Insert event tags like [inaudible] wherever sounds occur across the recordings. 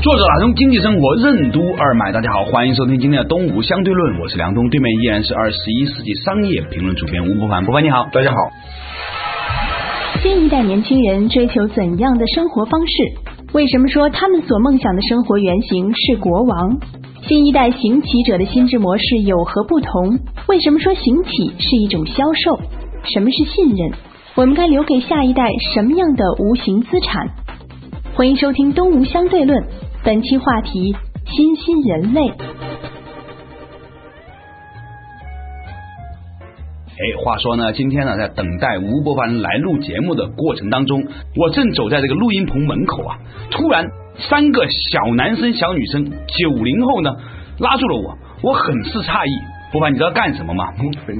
作者打通经济生活任督二脉，大家好，欢迎收听今天的东吴相对论，我是梁东，对面依然是二十一世纪商业评论主编吴伯凡，伯凡你好，大家好。新一代年轻人追求怎样的生活方式？为什么说他们所梦想的生活原型是国王？新一代行乞者的心智模式有何不同？为什么说行乞是一种销售？什么是信任？我们该留给下一代什么样的无形资产？欢迎收听东吴相对论。本期话题：新兴人类。哎，话说呢，今天呢，在等待吴伯凡来录节目的过程当中，我正走在这个录音棚门口啊，突然三个小男生、小女生，九零后呢，拉住了我，我很是诧异。不凡，你知道干什么吗？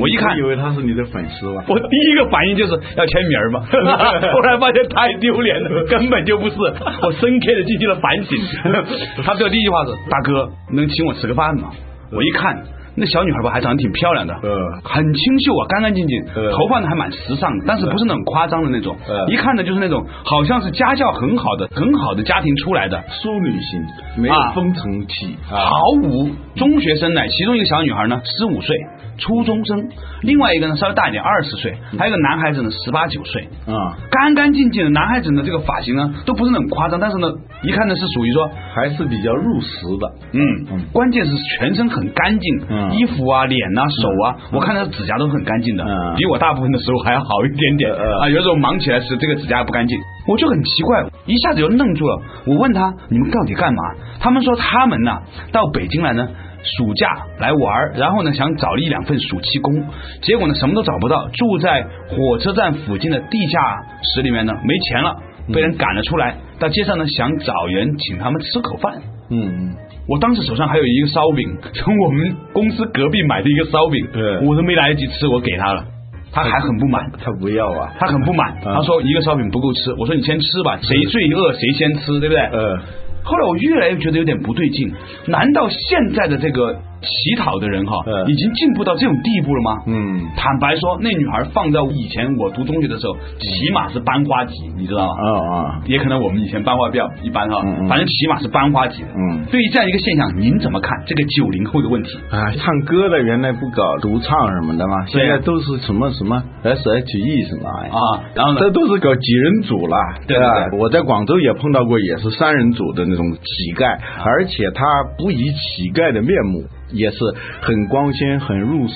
我一看，以为他是你的粉丝吧。我第一个反应就是要签名嘛，[laughs] 后来发现太丢脸了，[laughs] 根本就不是。我深刻的进行了反省。[laughs] 他的第一句话是：“大哥，能请我吃个饭吗？”我一看。那小女孩吧，还长得挺漂亮的，嗯，很清秀啊，干干净净，头发呢还蛮时尚的，但是不是那种夸张的那种，一看呢就是那种好像是家教很好的、很好的家庭出来的。淑女型，没有风尘气，毫无中学生呢。其中一个小女孩呢，十五岁。初中生，另外一个呢稍微大一点，二十岁，还有一个男孩子呢，十八九岁，啊，干干净净的男孩子呢，这个发型呢都不是那种夸张，但是呢，一看呢是属于说还是比较入时的，嗯，关键是全身很干净，衣服啊、脸呐、手啊，我看他指甲都很干净的，比我大部分的时候还要好一点点，啊，有时候忙起来时这个指甲不干净，我就很奇怪，一下子就愣住了。我问他你们到底干嘛？他们说他们呢到北京来呢。暑假来玩，然后呢想找一两份暑期工，结果呢什么都找不到，住在火车站附近的地下室里面呢，没钱了，被人赶了出来，到街上呢想找人请他们吃口饭。嗯嗯，我当时手上还有一个烧饼，[laughs] 从我们公司隔壁买的一个烧饼，我都没来得及吃，我给他了，他还很不满，[laughs] 他不要啊，他很不满，他说一个烧饼不够吃，我说你先吃吧，谁最饿谁先吃，对不对？嗯。后来我越来越觉得有点不对劲，难道现在的这个？乞讨的人哈，已经进步到这种地步了吗？嗯，坦白说，那女孩放在以前我读中学的时候，起码是班花级，你知道吗？啊啊，也可能我们以前班花比较一般哈，反正起码是班花级。嗯，对于这样一个现象，您怎么看这个九零后的问题？啊，唱歌的原来不搞独唱什么的吗？现在都是什么什么 S H E 什么啊？然后呢这都是搞几人组了，对吧？我在广州也碰到过，也是三人组的那种乞丐，而且他不以乞丐的面目。也是很光鲜，很入时。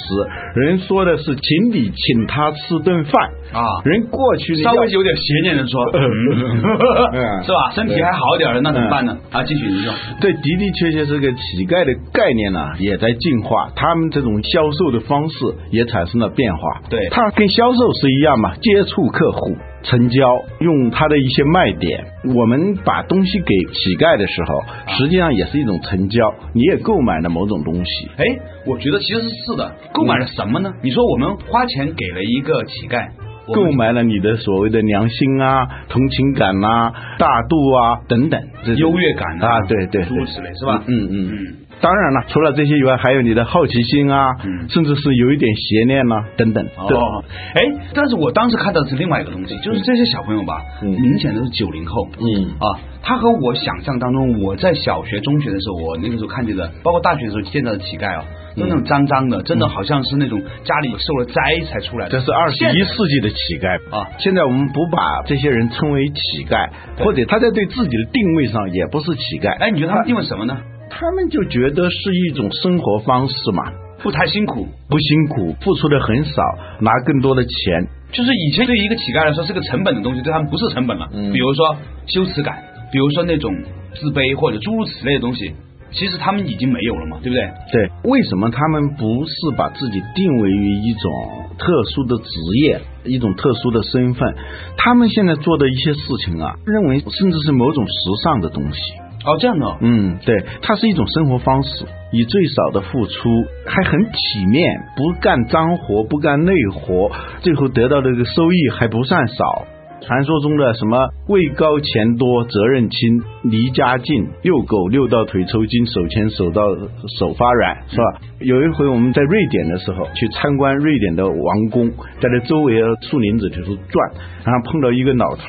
人说的是请你请他吃顿饭啊，人过去稍微有点邪念的说，[laughs] 是吧？身体还好点的那怎么办呢？啊，继续你说。对，的的确确，这个乞丐的概念呢也在进化，他们这种销售的方式也产生了变化。对，他跟销售是一样嘛，接触客户。成交用他的一些卖点，我们把东西给乞丐的时候，实际上也是一种成交，你也购买了某种东西。哎，我觉得其实是的，购买了什么呢？你说我们花钱给了一个乞丐，购买了你的所谓的良心啊、同情感啊、大度啊等等，优越感啊，对对，诸如此类，是吧？嗯嗯嗯。当然了，除了这些以外，还有你的好奇心啊，甚至是有一点邪念呐，等等。哦，哎，但是我当时看到的是另外一个东西，就是这些小朋友吧，明显都是九零后。嗯啊，他和我想象当中，我在小学、中学的时候，我那个时候看见的，包括大学的时候见到的乞丐啊，都那种脏脏的，真的好像是那种家里受了灾才出来的。这是二十一世纪的乞丐啊！现在我们不把这些人称为乞丐，或者他在对自己的定位上也不是乞丐。哎，你觉得他们定位什么呢？他们就觉得是一种生活方式嘛，不太辛苦，不辛苦，付出的很少，拿更多的钱。就是以前对于一个乞丐来说是个成本的东西，对他们不是成本了。嗯比如说羞耻感，比如说那种自卑或者诸如此类的东西，其实他们已经没有了嘛，对不对？对，为什么他们不是把自己定位于一种特殊的职业、一种特殊的身份？他们现在做的一些事情啊，认为甚至是某种时尚的东西。哦，这样的，嗯，对，它是一种生活方式，以最少的付出，还很体面，不干脏活，不干累活，最后得到的这个收益还不算少。传说中的什么位高钱多责任轻离家近遛狗遛到腿抽筋手牵手到手发软是吧？有一回我们在瑞典的时候去参观瑞典的王宫，在这周围的树林子里头转，然后碰到一个老头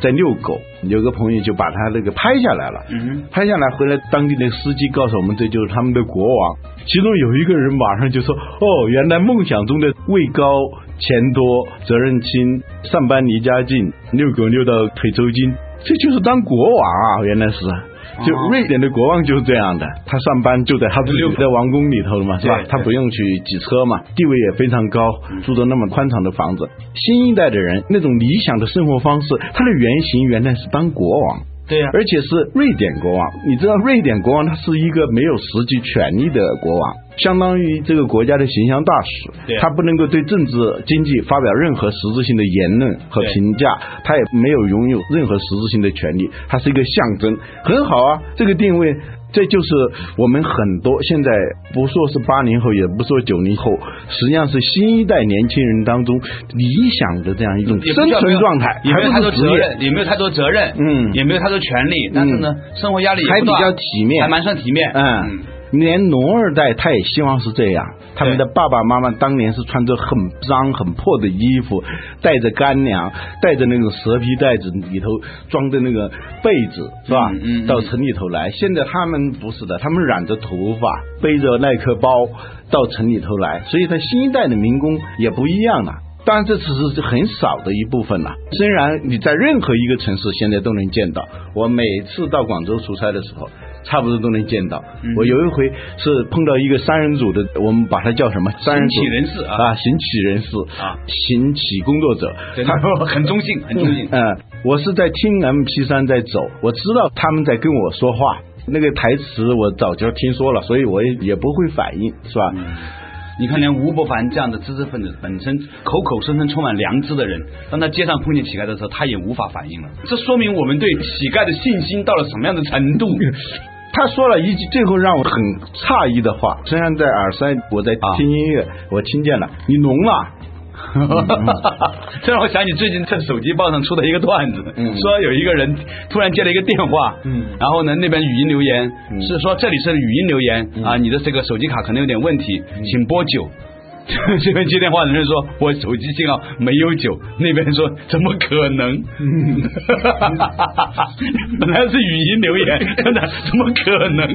在遛狗，有个朋友就把他那个拍下来了，拍下来回来当地的司机告诉我们这就是他们的国王，其中有一个人马上就说哦原来梦想中的位高。钱多责任轻，上班离家近，遛狗遛到腿抽筋，这就是当国王啊！原来是，就瑞典的国王就是这样的，他上班就在他自己在王宫里头了嘛，是吧？他不用去挤车嘛，地位也非常高，住着那么宽敞的房子。新一代的人那种理想的生活方式，他的原型原来是当国王。对呀，而且是瑞典国王。你知道，瑞典国王他是一个没有实际权力的国王，相当于这个国家的形象大使。他不能够对政治经济发表任何实质性的言论和评价，他也没有拥有任何实质性的权利，他是一个象征。很好啊，这个定位。这就是我们很多现在不说是八零后，也不说九零后，实际上是新一代年轻人当中理想的这样一种生存状态，也没有太多责任，也没有太多责任，嗯，也没有太多权利，但是呢，生活压力还比较体面，还蛮算体面，嗯。连农二代他也希望是这样，他们的爸爸妈妈当年是穿着很脏很破的衣服，带着干粮，带着那种蛇皮袋子里头装的那个被子，是吧？嗯。到城里头来，现在他们不是的，他们染着头发，背着耐克包到城里头来，所以他新一代的民工也不一样了。当然这只是很少的一部分了。虽然你在任何一个城市现在都能见到，我每次到广州出差的时候。差不多都能见到。我有一回是碰到一个三人组的，我们把他叫什么？三人组人士啊，行乞人士啊，行乞工作者。他 [laughs] 很中性，很中性。嗯，我是在听 MP 三在走，我知道他们在跟我说话，那个台词我早就听说了，所以我也也不会反应，是吧？你看，连吴伯凡这样的知识分子，本身口口声声充满良知的人，当他街上碰见乞丐的时候，他也无法反应了。这说明我们对乞丐的信心到了什么样的程度？[laughs] 他说了一句最后让我很诧异的话，虽然在耳塞，我在听音乐，我听见了，你聋了。[laughs] 这让我想起最近在手机报上出的一个段子，说有一个人突然接了一个电话，然后呢那边语音留言是说这里是语音留言啊，你的这个手机卡可能有点问题，请拨九。[laughs] 这边接电话的人说：“我手机信号没有酒。”那边说：“怎么可能？” [laughs] 本来是语音留言，[laughs] 真的怎么可能？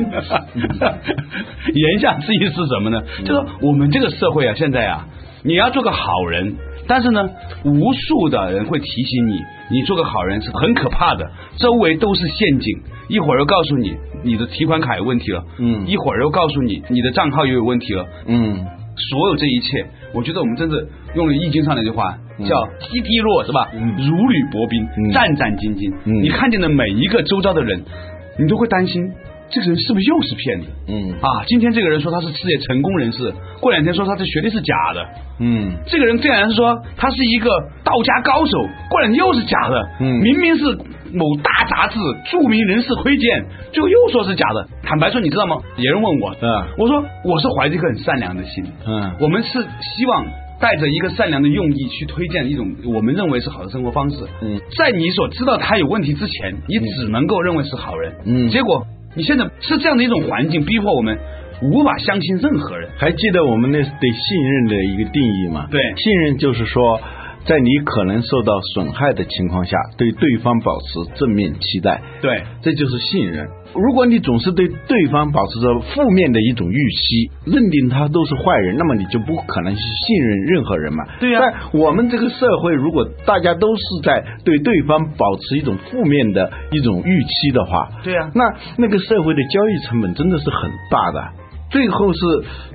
言下之意是什么呢？就说我们这个社会啊，现在啊，你要做个好人，但是呢，无数的人会提醒你，你做个好人是很可怕的，周围都是陷阱。一会儿又告诉你你的提款卡有问题了，嗯，一会儿又告诉你你的账号又有问题了，嗯。所有这一切，我觉得我们真的用了《易经》上那句话，叫“滴滴落”是吧？如履薄冰，战战兢兢。你看见的每一个周遭的人，你都会担心。这个人是不是又是骗子？嗯啊，今天这个人说他是事业成功人士，过两天说他的学历是假的。嗯，这个人这两天说他是一个道家高手，过两天又是假的。嗯，明明是某大杂志著名人士推荐，最后又说是假的。坦白说，你知道吗？别人问我，嗯，我说我是怀着一颗很善良的心。嗯，我们是希望带着一个善良的用意去推荐一种我们认为是好的生活方式。嗯，在你所知道他有问题之前，你只能够认为是好人。嗯，结果。你现在是这样的一种环境，逼迫我们无法相信任何人。还记得我们那对信任的一个定义吗？对，信任就是说。在你可能受到损害的情况下，对对方保持正面期待，对，这就是信任。如果你总是对对方保持着负面的一种预期，认定他都是坏人，那么你就不可能去信任任何人嘛。对呀。但我们这个社会，如果大家都是在对对方保持一种负面的一种预期的话，对呀，那那个社会的交易成本真的是很大的。最后是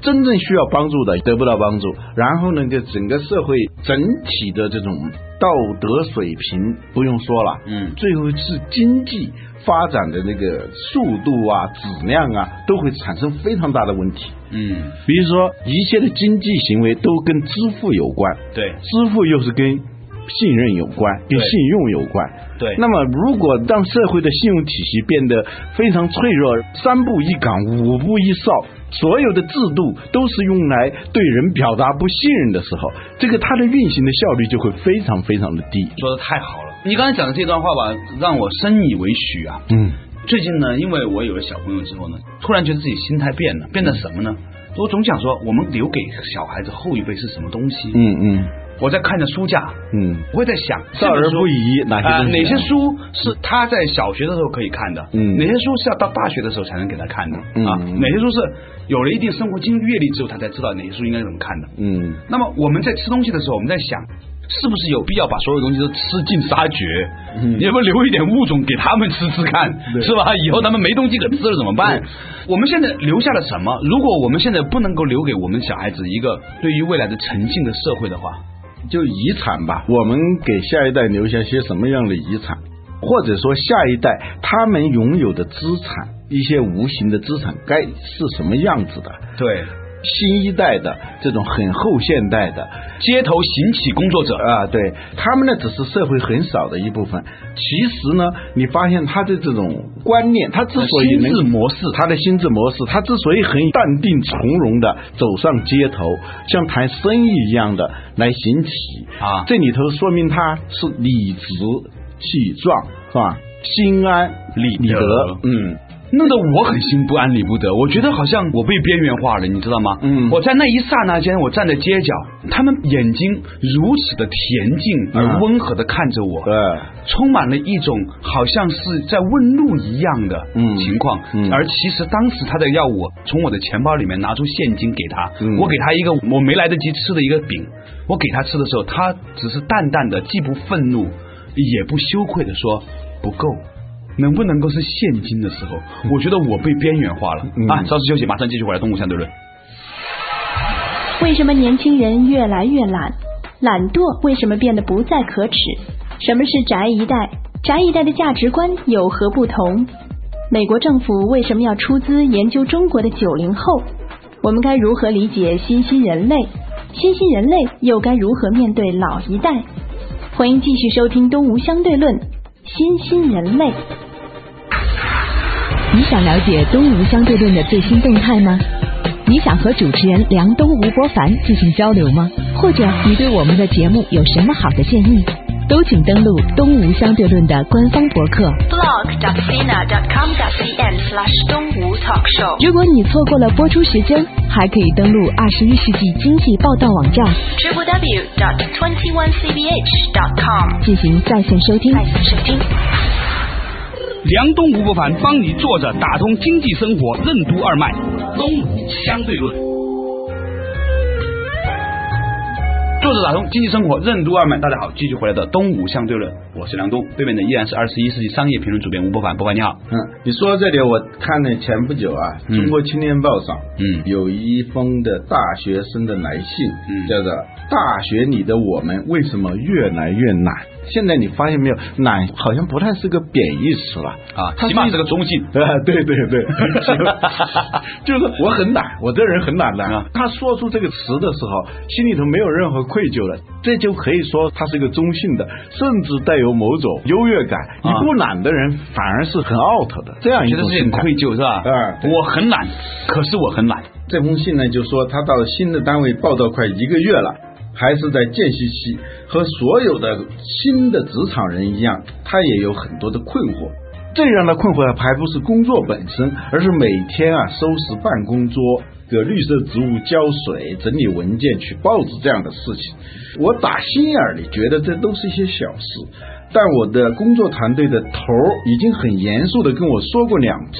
真正需要帮助的得不到帮助，然后呢，就整个社会整体的这种道德水平不用说了，嗯，最后是经济发展的那个速度啊、质量啊，都会产生非常大的问题。嗯，比如说一切的经济行为都跟支付有关，对，支付又是跟。信任有关，跟信用有关。对，那么如果让社会的信用体系变得非常脆弱，三步一岗，五步一哨，所有的制度都是用来对人表达不信任的时候，这个它的运行的效率就会非常非常的低。说的太好了，你刚才讲的这段话吧，让我深以为许啊。嗯，最近呢，因为我有了小朋友之后呢，突然觉得自己心态变了，变得什么呢？我总想说，我们留给小孩子后一辈是什么东西？嗯嗯。我在看着书架，嗯，我会在想少儿不宜哪些哪些书是他在小学的时候可以看的，嗯，哪些书是要到大学的时候才能给他看的啊？哪些书是有了一定生活经阅历之后他才知道哪些书应该怎么看的？嗯，那么我们在吃东西的时候，我们在想，是不是有必要把所有东西都吃尽杀绝？嗯，要不留一点物种给他们吃吃看，是吧？以后他们没东西可吃了怎么办？我们现在留下了什么？如果我们现在不能够留给我们小孩子一个对于未来的诚信的社会的话。就遗产吧，我们给下一代留下些什么样的遗产，或者说下一代他们拥有的资产，一些无形的资产该是什么样子的？对。新一代的这种很后现代的街头行乞工作者啊，对他们呢只是社会很少的一部分。其实呢，你发现他的这种观念，他之所以心智模式，他的心智模式，他之所以很淡定从容的走上街头，像谈生意一样的来行乞啊，这里头说明他是理直气壮，是吧？心安理得，嗯。弄得我很心不安理不得，我觉得好像我被边缘化了，你知道吗？嗯，我在那一刹那间，我站在街角，他们眼睛如此的恬静而温和的看着我，对，充满了一种好像是在问路一样的情况，而其实当时他在要我从我的钱包里面拿出现金给他，我给他一个我没来得及吃的一个饼，我给他吃的时候，他只是淡淡的，既不愤怒也不羞愧的说不够。能不能够是现金的时候，我觉得我被边缘化了啊！稍事休息，马上继续回来。动物相对论。为什么年轻人越来越懒？懒惰为什么变得不再可耻？什么是宅一代？宅一代的价值观有何不同？美国政府为什么要出资研究中国的九零后？我们该如何理解新兴人类？新兴人类又该如何面对老一代？欢迎继续收听《东吴相对论》，新兴人类。你想了解东吴相对论的最新动态吗？你想和主持人梁东、吴伯凡进行交流吗？或者你对我们的节目有什么好的建议？都请登录东吴相对论的官方博客 blog.sina.com.cn/slash 东吴 talk show。如果你错过了播出时间，还可以登录二十一世纪经济报道网站 www.twenty-onecbh.com 进行在线收听。在线收听。梁东吴伯凡帮你坐着打通经济生活任督二脉，东吴相对论。坐着打通经济生活任督二脉，大家好，继续回来的东吴相对论，我是梁东，对面的依然是二十一世纪商业评论主编吴伯凡，伯凡你好。嗯，你说到这里，我看了前不久啊，《中国青年报》上，嗯，有一封的大学生的来信，嗯，叫做《大学里的我们为什么越来越懒》。现在你发现没有，懒好像不太是个贬义词了啊，起码是个中性 [laughs] 啊，对对对，[laughs] 就是我很懒，我这人很懒的啊。他说出这个词的时候，心里头没有任何愧疚了，这就可以说他是一个中性的，甚至带有某种优越感。你不懒的人反而是很 out 的，这样一种很愧疚是吧？啊，我很懒，可是我很懒。这封信呢，就说他到了新的单位报道快一个月了。还是在间隙期，和所有的新的职场人一样，他也有很多的困惑。这样的困惑还不是工作本身，而是每天啊收拾办公桌、给绿色植物浇水、整理文件、取报纸这样的事情。我打心眼里觉得这都是一些小事，但我的工作团队的头已经很严肃的跟我说过两次，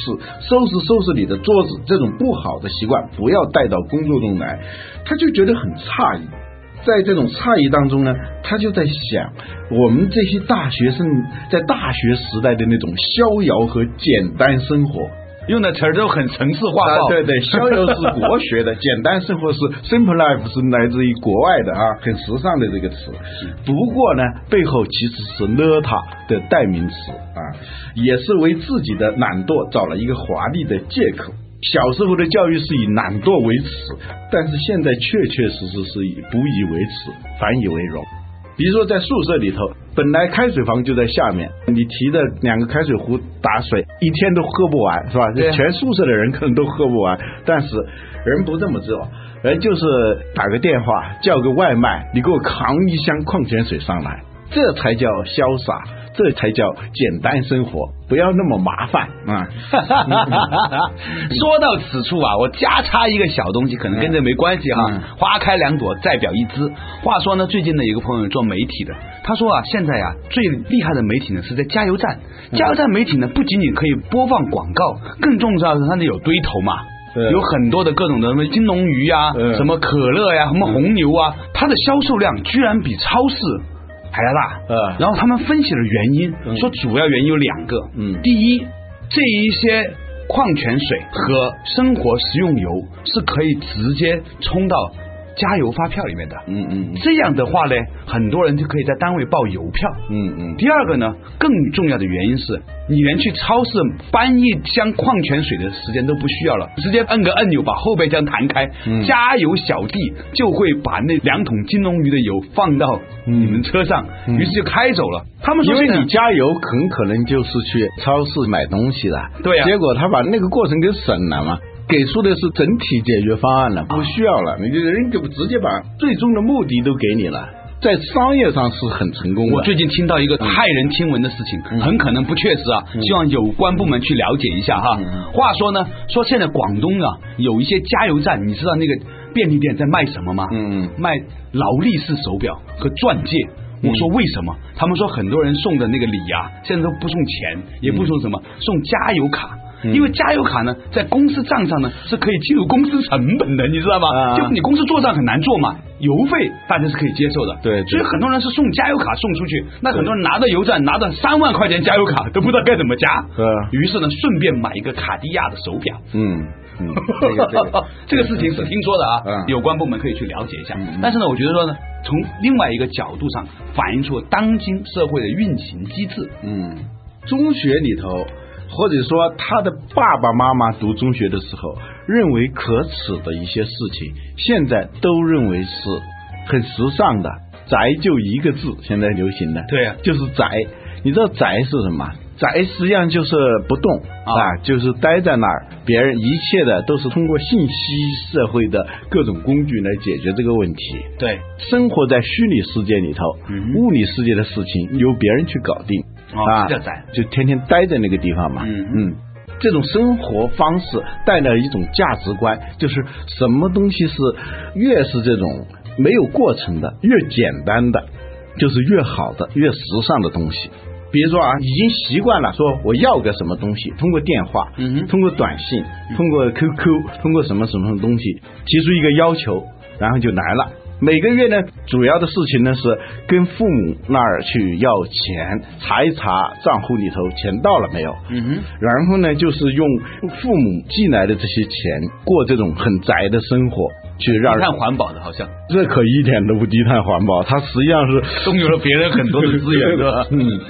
收拾收拾你的桌子这种不好的习惯不要带到工作中来，他就觉得很诧异。在这种诧异当中呢，他就在想，我们这些大学生在大学时代的那种逍遥和简单生活，用的词儿都很城市化。对对，逍遥是国学的，简单生活是 simple life 是来自于国外的啊，很时尚的这个词。不过呢，背后其实是邋遢的代名词啊，也是为自己的懒惰找了一个华丽的借口。小时候的教育是以懒惰为耻，但是现在确确实实是以不以为耻，反以为荣。比如说在宿舍里头，本来开水房就在下面，你提着两个开水壶打水，一天都喝不完，是吧？全宿舍的人可能都喝不完，但是人不这么做，人就是打个电话叫个外卖，你给我扛一箱矿泉水上来，这才叫潇洒。这才叫简单生活，不要那么麻烦啊！[laughs] 说到此处啊，我加插一个小东西，可能跟这没关系哈。花开两朵，再表一枝。话说呢，最近呢，有个朋友做媒体的，他说啊，现在啊，最厉害的媒体呢是在加油站。加油站媒体呢，不仅仅可以播放广告，更重要的是它得有堆头嘛，有很多的各种的什么金龙鱼呀，什么可乐呀，什么红牛啊，它的销售量居然比超市。还要大，呃，然后他们分析了原因，说主要原因有两个，嗯，第一，这一些矿泉水和生活食用油是可以直接冲到。加油发票里面的，嗯嗯，这样的话呢，很多人就可以在单位报邮票，嗯嗯。第二个呢，更重要的原因是，你连去超市搬一箱矿泉水的时间都不需要了，直接摁个按钮把后备箱弹开，加油小弟就会把那两桶金龙鱼的油放到你们车上，于是就开走了。他们说，因为你加油很可能就是去超市买东西的，对呀，结果他把那个过程给省了嘛。给出的是整体解决方案了，不需要了，你人就直接把最终的目的都给你了，在商业上是很成功的。我最近听到一个骇人听闻的事情，很可能不确实啊，希望有关部门去了解一下哈。话说呢，说现在广东啊有一些加油站，你知道那个便利店在卖什么吗？嗯，卖劳力士手表和钻戒。我说为什么？他们说很多人送的那个礼啊，现在都不送钱，也不送什么，送加油卡。因为加油卡呢，在公司账上呢是可以计入公司成本的，你知道吗？就是你公司做账很难做嘛，油费大家是可以接受的。对，所以很多人是送加油卡送出去，那很多人拿到油站拿到三万块钱加油卡都不知道该怎么加。于是呢，顺便买一个卡地亚的手表。嗯嗯，[laughs] 这个事情是听说的啊，有关部门可以去了解一下。但是呢，我觉得说呢，从另外一个角度上反映出当今社会的运行机制。嗯，中学里头。或者说，他的爸爸妈妈读中学的时候认为可耻的一些事情，现在都认为是很时尚的。宅就一个字，现在流行的，对呀，就是宅。你知道宅是什么？宅实际上就是不动啊，就是待在那儿。别人一切的都是通过信息社会的各种工具来解决这个问题。对，生活在虚拟世界里头，物理世界的事情由别人去搞定。啊，就天天待在那个地方嘛。嗯嗯，这种生活方式带来一种价值观，就是什么东西是越是这种没有过程的，越简单的，就是越好的，越时尚的东西。比如说啊，已经习惯了说我要个什么东西，通过电话，嗯，通过短信，通过 QQ，通过什么什么东西提出一个要求，然后就来了。每个月呢，主要的事情呢是跟父母那儿去要钱，查一查账户里头钱到了没有。嗯哼。然后呢，就是用父母寄来的这些钱过这种很宅的生活，去让低碳环保的，好像这可一点都不低碳环保，它实际上是动用了别人很多的资源，[laughs] 对吧？嗯。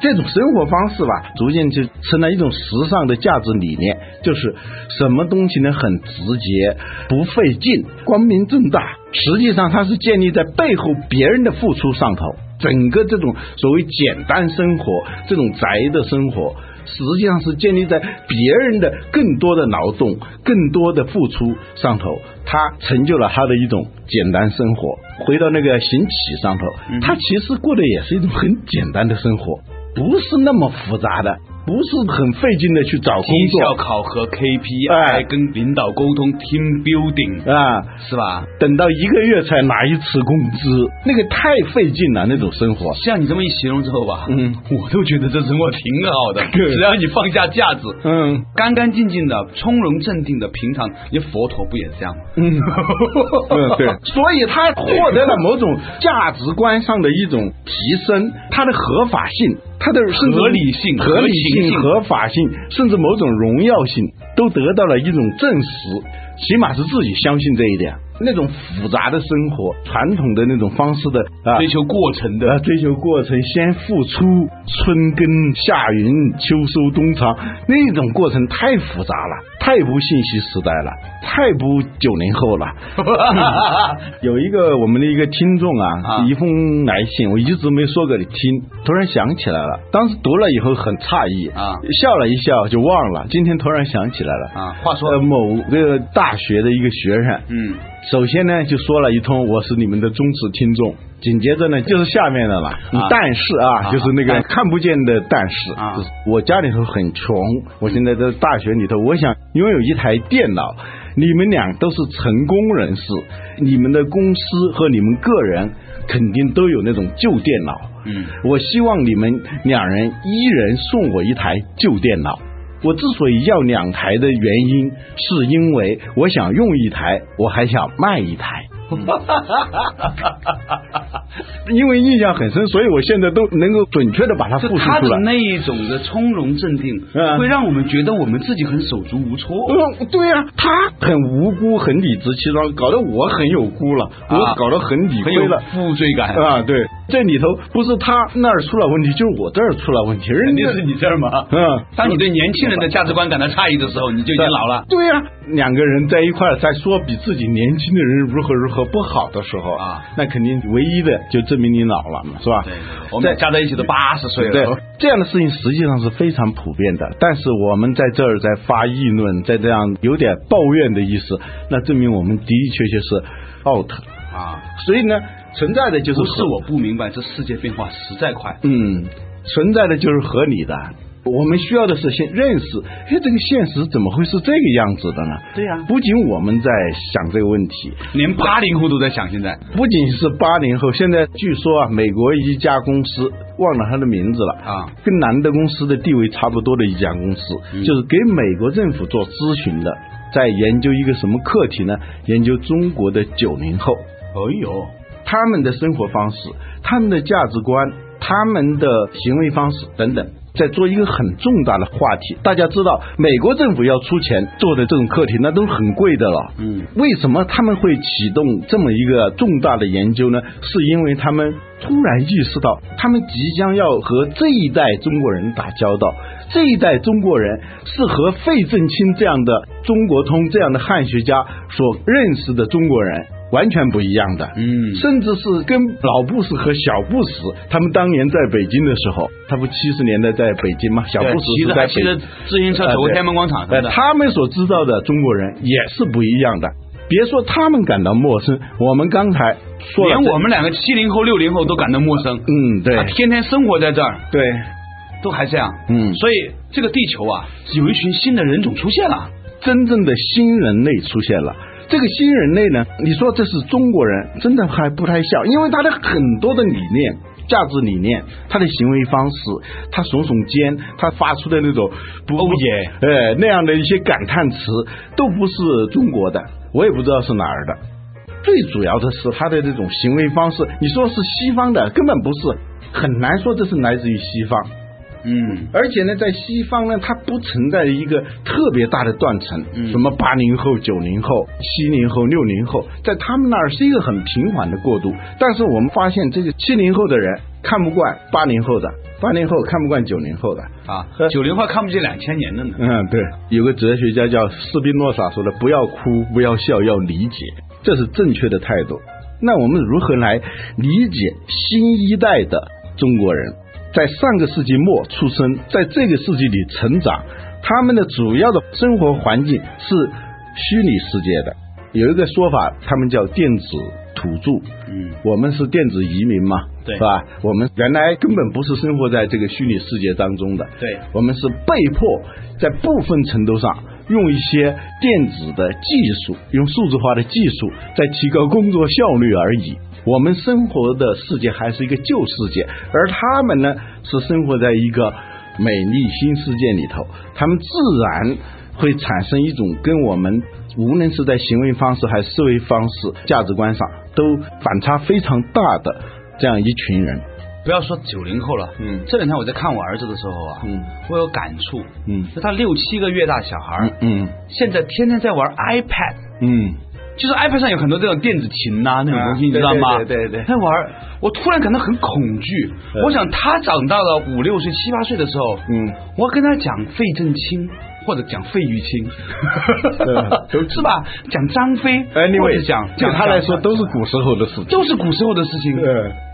这种生活方式吧，逐渐就成了一种时尚的价值理念，就是什么东西呢，很直接，不费劲，光明正大。实际上，它是建立在背后别人的付出上头。整个这种所谓简单生活，这种宅的生活，实际上是建立在别人的更多的劳动、更多的付出上头。它成就了他的一种简单生活。回到那个行乞上头，他其实过的也是一种很简单的生活。不是那么复杂的。不是很费劲的去找工作，绩效考核 KPI，跟领导沟通 team building 啊，是吧？等到一个月才拿一次工资，那个太费劲了，那种生活。像你这么一形容之后吧，嗯，我都觉得这生活挺好的，[laughs] 只要你放下架子，嗯，干干净净的，从容镇定的，平常，你佛陀不也是这样吗？[laughs] 嗯，对，所以他获得了某种价值观上的一种提升，它的合法性，它的合理性，合理性。性、合法性，甚至某种荣耀性，都得到了一种证实，起码是自己相信这一点。那种复杂的生活，传统的那种方式的啊，追求过程的，追求过程，先付出，春耕夏耘秋收冬藏，那种过程太复杂了，太不信息时代了，太不九零后了。[laughs] 有一个我们的一个听众啊，一封来信，我一直没说给你听，突然想起来了，当时读了以后很诧异啊，笑了一笑就忘了，今天突然想起来了啊。话说某个大学的一个学生，嗯。首先呢，就说了一通，我是你们的忠实听众。紧接着呢，就是下面的了。但是啊，就是那个看不见的但是，我家里头很穷，我现在在大学里头，我想拥有一台电脑。你们俩都是成功人士，你们的公司和你们个人肯定都有那种旧电脑。嗯，我希望你们两人一人送我一台旧电脑。我之所以要两台的原因，是因为我想用一台，我还想卖一台。因为印象很深，所以我现在都能够准确的把它复述出来。他的那一种的从容镇定，会让我们觉得我们自己很手足无措。嗯，对呀，他很无辜，很理直气壮，搞得我很有辜了，我搞得很理亏了，负罪感啊。对，这里头不是他那儿出了问题，就是我这儿出了问题，肯定是你这儿吗？嗯，当你对年轻人的价值观感到诧异的时候，你就已经老了。对呀，两个人在一块儿在说比自己年轻的人如何如何不好的时候啊，那肯定唯一的就证明你老了嘛，是吧？对，我们加在一起都八十岁了。对，这样的事情实际上是非常普遍的。但是我们在这儿在发议论，在这样有点抱怨的意思，那证明我们的的确确是 out 啊。所以呢，存在的就是不是我不明白，这世界变化实在快。嗯，存在的就是合理的。我们需要的是先认识，哎，这个现实怎么会是这个样子的呢？对呀，不仅我们在想这个问题，连八零后都在想。现在不仅是八零后，现在据说啊，美国一家公司忘了他的名字了啊，跟南德公司的地位差不多的一家公司，就是给美国政府做咨询的，在研究一个什么课题呢？研究中国的九零后。哎呦，他们的生活方式、他们的价值观、他们的行为方式等等。在做一个很重大的话题，大家知道，美国政府要出钱做的这种课题，那都是很贵的了。嗯，为什么他们会启动这么一个重大的研究呢？是因为他们突然意识到，他们即将要和这一代中国人打交道，这一代中国人是和费正清这样的中国通这样的汉学家所认识的中国人。完全不一样的，嗯，甚至是跟老布什和小布什他们当年在北京的时候，他不七十年代在北京吗？小布什是在骑着自行车走过天安门广场，他们所知道的中国人也是不一样的。别说他们感到陌生，我们刚才说，连我们两个七零后、六零后都感到陌生。嗯，对，天天生活在这儿，对，都还这样。嗯，所以这个地球啊，有一群新的人种出现了，真正的新人类出现了。这个新人类呢？你说这是中国人，真的还不太像，因为他的很多的理念、价值理念，他的行为方式，他耸耸肩，他发出的那种不也呃那样的一些感叹词，都不是中国的，我也不知道是哪儿的。最主要的是他的这种行为方式，你说是西方的，根本不是，很难说这是来自于西方。嗯，而且呢，在西方呢，它不存在一个特别大的断层，什么八零后、九零后、七零后、六零后，在他们那儿是一个很平缓的过渡。但是我们发现，这个七零后的人看不惯八零后的，八零后看不惯九零后的啊，九零后看不见两千年的呢。嗯，对，有个哲学家叫斯宾诺莎说的：“不要哭，不要笑，要理解，这是正确的态度。”那我们如何来理解新一代的中国人？在上个世纪末出生，在这个世纪里成长，他们的主要的生活环境是虚拟世界的。有一个说法，他们叫电子土著。嗯，我们是电子移民嘛，对，是吧？我们原来根本不是生活在这个虚拟世界当中的。对，我们是被迫在部分程度上用一些电子的技术，用数字化的技术，在提高工作效率而已。我们生活的世界还是一个旧世界，而他们呢是生活在一个美丽新世界里头，他们自然会产生一种跟我们无论是在行为方式还是思维方式、价值观上都反差非常大的这样一群人。不要说九零后了，嗯，这两天我在看我儿子的时候啊，嗯，我有感触，嗯，就他六七个月大小孩，嗯，现在天天在玩 iPad，嗯，就是 iPad 上有很多这种电子琴呐那种东西，你知道吗？对对对，在玩，我突然感到很恐惧。我想他长到了五六岁、七八岁的时候，嗯，我跟他讲费正清。或者讲费玉清，[laughs] [laughs] 是吧？讲张飞，或者讲对他来说都是古时候的事情，都是古时候的事情，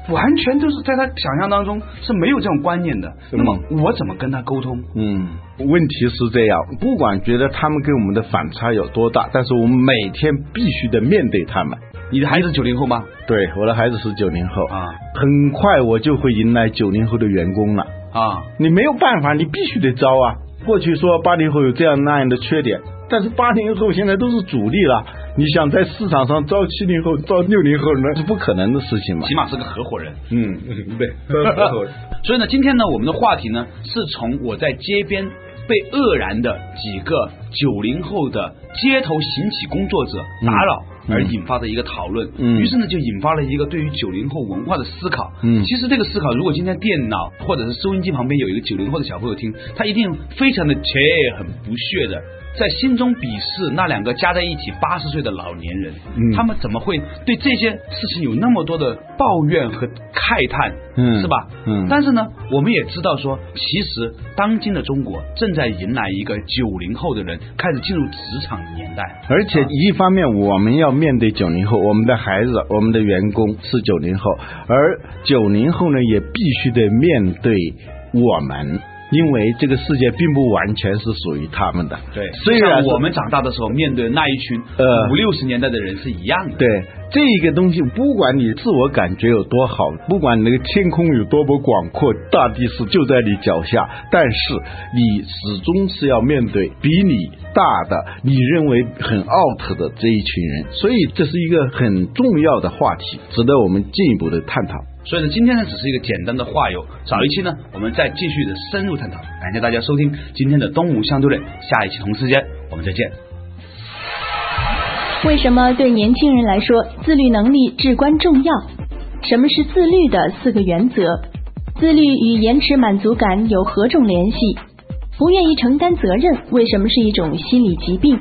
完全都是在他想象当中是没有这种观念的。那么我怎么跟他沟通？嗯，问题是这样，不管觉得他们跟我们的反差有多大，但是我们每天必须得面对他们。你的孩子九零后吗？对，我的孩子是九零后啊，很快我就会迎来九零后的员工了啊！你没有办法，你必须得招啊。过去说八零后有这样那样的缺点，但是八零后现在都是主力了。你想在市场上招七零后、招六零后，那是不可能的事情嘛？起码是个合伙人。嗯，[laughs] 对，合伙人。[laughs] 所以呢，今天呢，我们的话题呢，是从我在街边被愕然的几个九零后的街头行乞工作者打扰。而引发的一个讨论，于是呢，就引发了一个对于九零后文化的思考。嗯，其实这个思考，如果今天电脑或者是收音机旁边有一个九零后的小朋友听，他一定非常的切，很不屑的。在心中鄙视那两个加在一起八十岁的老年人，他们怎么会对这些事情有那么多的抱怨和慨叹，是吧？嗯。但是呢，我们也知道说，其实当今的中国正在迎来一个九零后的人开始进入职场的年代，而且一方面我们要面对九零后，我们的孩子、我们的员工是九零后，而九零后呢，也必须得面对我们。因为这个世界并不完全是属于他们的，对。虽然我们长大的时候面对那一群呃五六十年代的人是一样的，对。这个东西，不管你自我感觉有多好，不管那个天空有多么广阔，大地是就在你脚下，但是你始终是要面对比你大的、你认为很 out 的这一群人，所以这是一个很重要的话题，值得我们进一步的探讨。所以呢，今天呢只是一个简单的话友，早一期呢我们再继续的深入探讨。感谢大家收听今天的东吴相对论，下一期同时间我们再见。为什么对年轻人来说自律能力至关重要？什么是自律的四个原则？自律与延迟满足感有何种联系？不愿意承担责任为什么是一种心理疾病？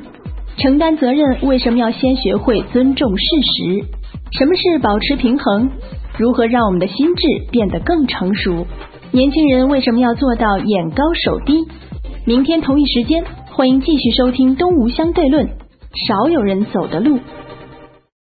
承担责任为什么要先学会尊重事实？什么是保持平衡？如何让我们的心智变得更成熟？年轻人为什么要做到眼高手低？明天同一时间，欢迎继续收听《东吴相对论》，少有人走的路。